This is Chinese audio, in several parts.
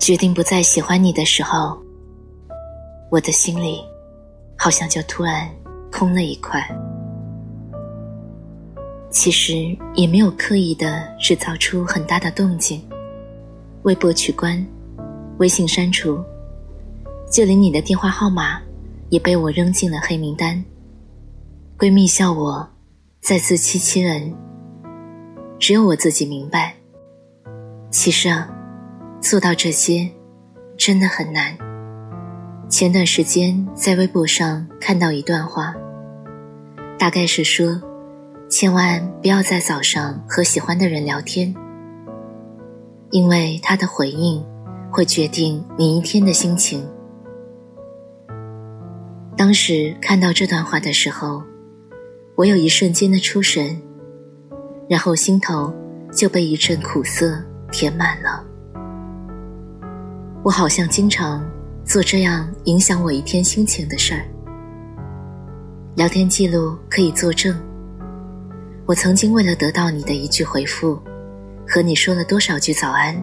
决定不再喜欢你的时候，我的心里好像就突然空了一块。其实也没有刻意的制造出很大的动静，微博取关，微信删除，就连你的电话号码也被我扔进了黑名单。闺蜜笑我再自欺欺人，只有我自己明白，其实啊。做到这些，真的很难。前段时间在微博上看到一段话，大概是说，千万不要在早上和喜欢的人聊天，因为他的回应会决定你一天的心情。当时看到这段话的时候，我有一瞬间的出神，然后心头就被一阵苦涩填满了。我好像经常做这样影响我一天心情的事儿。聊天记录可以作证，我曾经为了得到你的一句回复，和你说了多少句早安。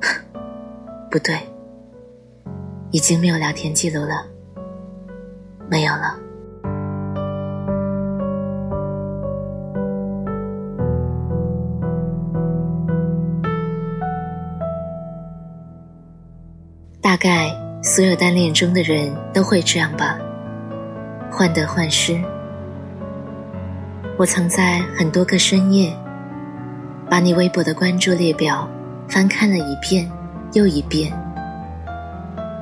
不对，已经没有聊天记录了，没有了。大概所有单恋中的人都会这样吧，患得患失。我曾在很多个深夜，把你微博的关注列表翻看了一遍又一遍。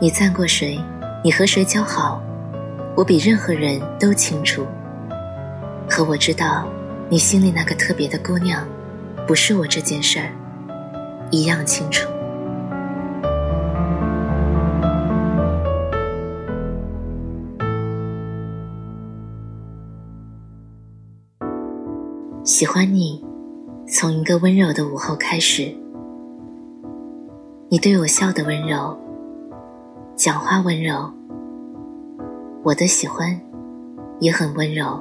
你赞过谁？你和谁交好？我比任何人都清楚。可我知道，你心里那个特别的姑娘，不是我这件事儿，一样清楚。喜欢你，从一个温柔的午后开始。你对我笑的温柔，讲话温柔。我的喜欢也很温柔。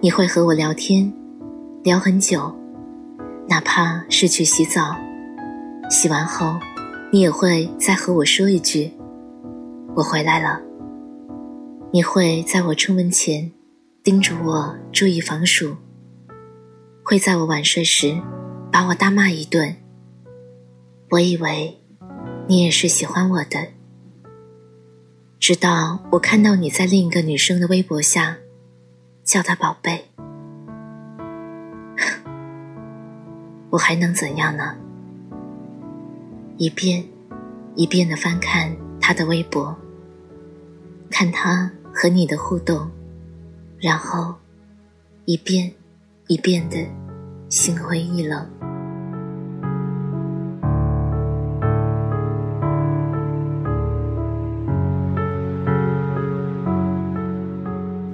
你会和我聊天，聊很久，哪怕是去洗澡，洗完后，你也会再和我说一句：“我回来了。”你会在我出门前，叮嘱我注意防暑。会在我晚睡时，把我大骂一顿。我以为，你也是喜欢我的。直到我看到你在另一个女生的微博下，叫她宝贝，我还能怎样呢？一遍，一遍的翻看她的微博，看她和你的互动，然后，一遍。已变得心灰意冷。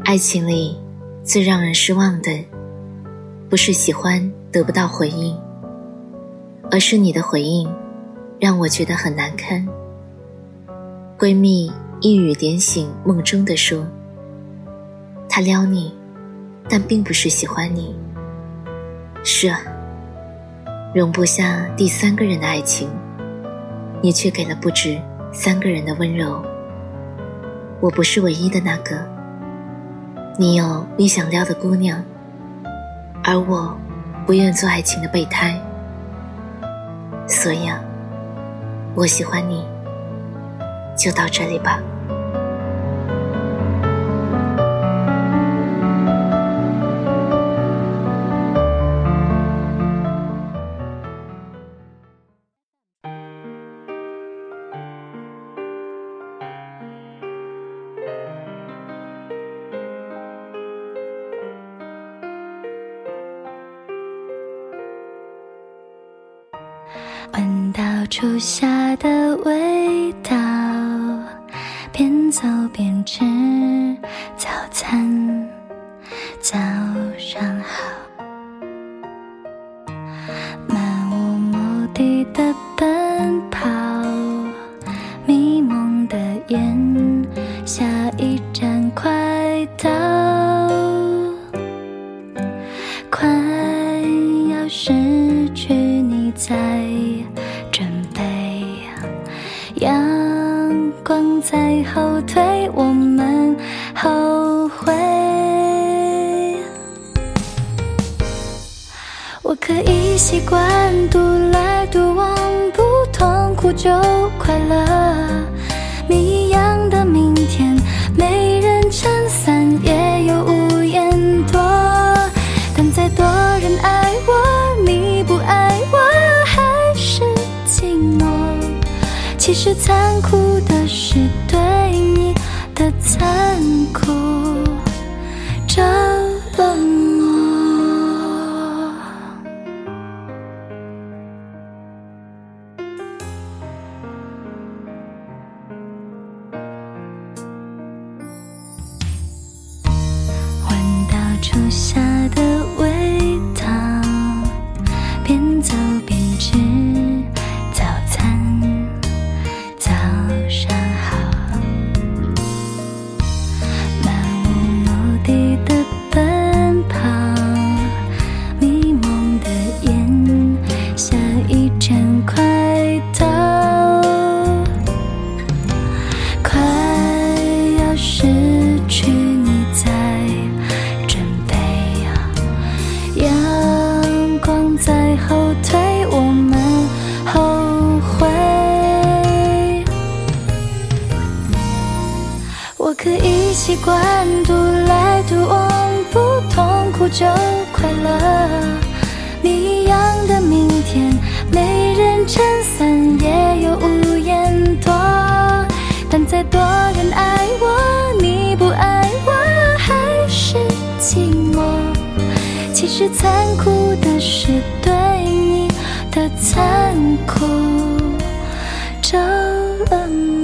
爱情里最让人失望的，不是喜欢得不到回应，而是你的回应让我觉得很难堪。闺蜜一语点醒梦中的说：“他撩你。”但并不是喜欢你。是啊，容不下第三个人的爱情，你却给了不止三个人的温柔。我不是唯一的那个，你有你想撩的姑娘，而我不愿做爱情的备胎。所以啊，我喜欢你，就到这里吧。闻到初夏的味道，边走边吃早餐。早上好，漫无目的的失去你在准备，阳光在后退，我们后悔。我可以习惯独其实残酷的是对你的残酷。可以习惯独来独往，不痛苦就快乐。谜一样的明天，没人撑伞，也有屋檐躲。但再多人爱我，你不爱我，还是寂寞。其实残酷的是对你。的残酷，着了魔。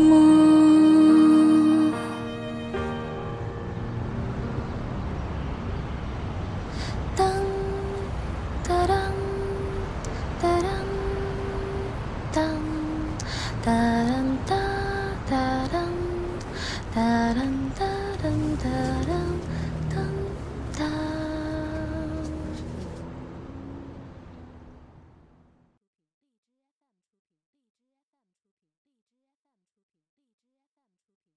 哒哒哒哒哒哒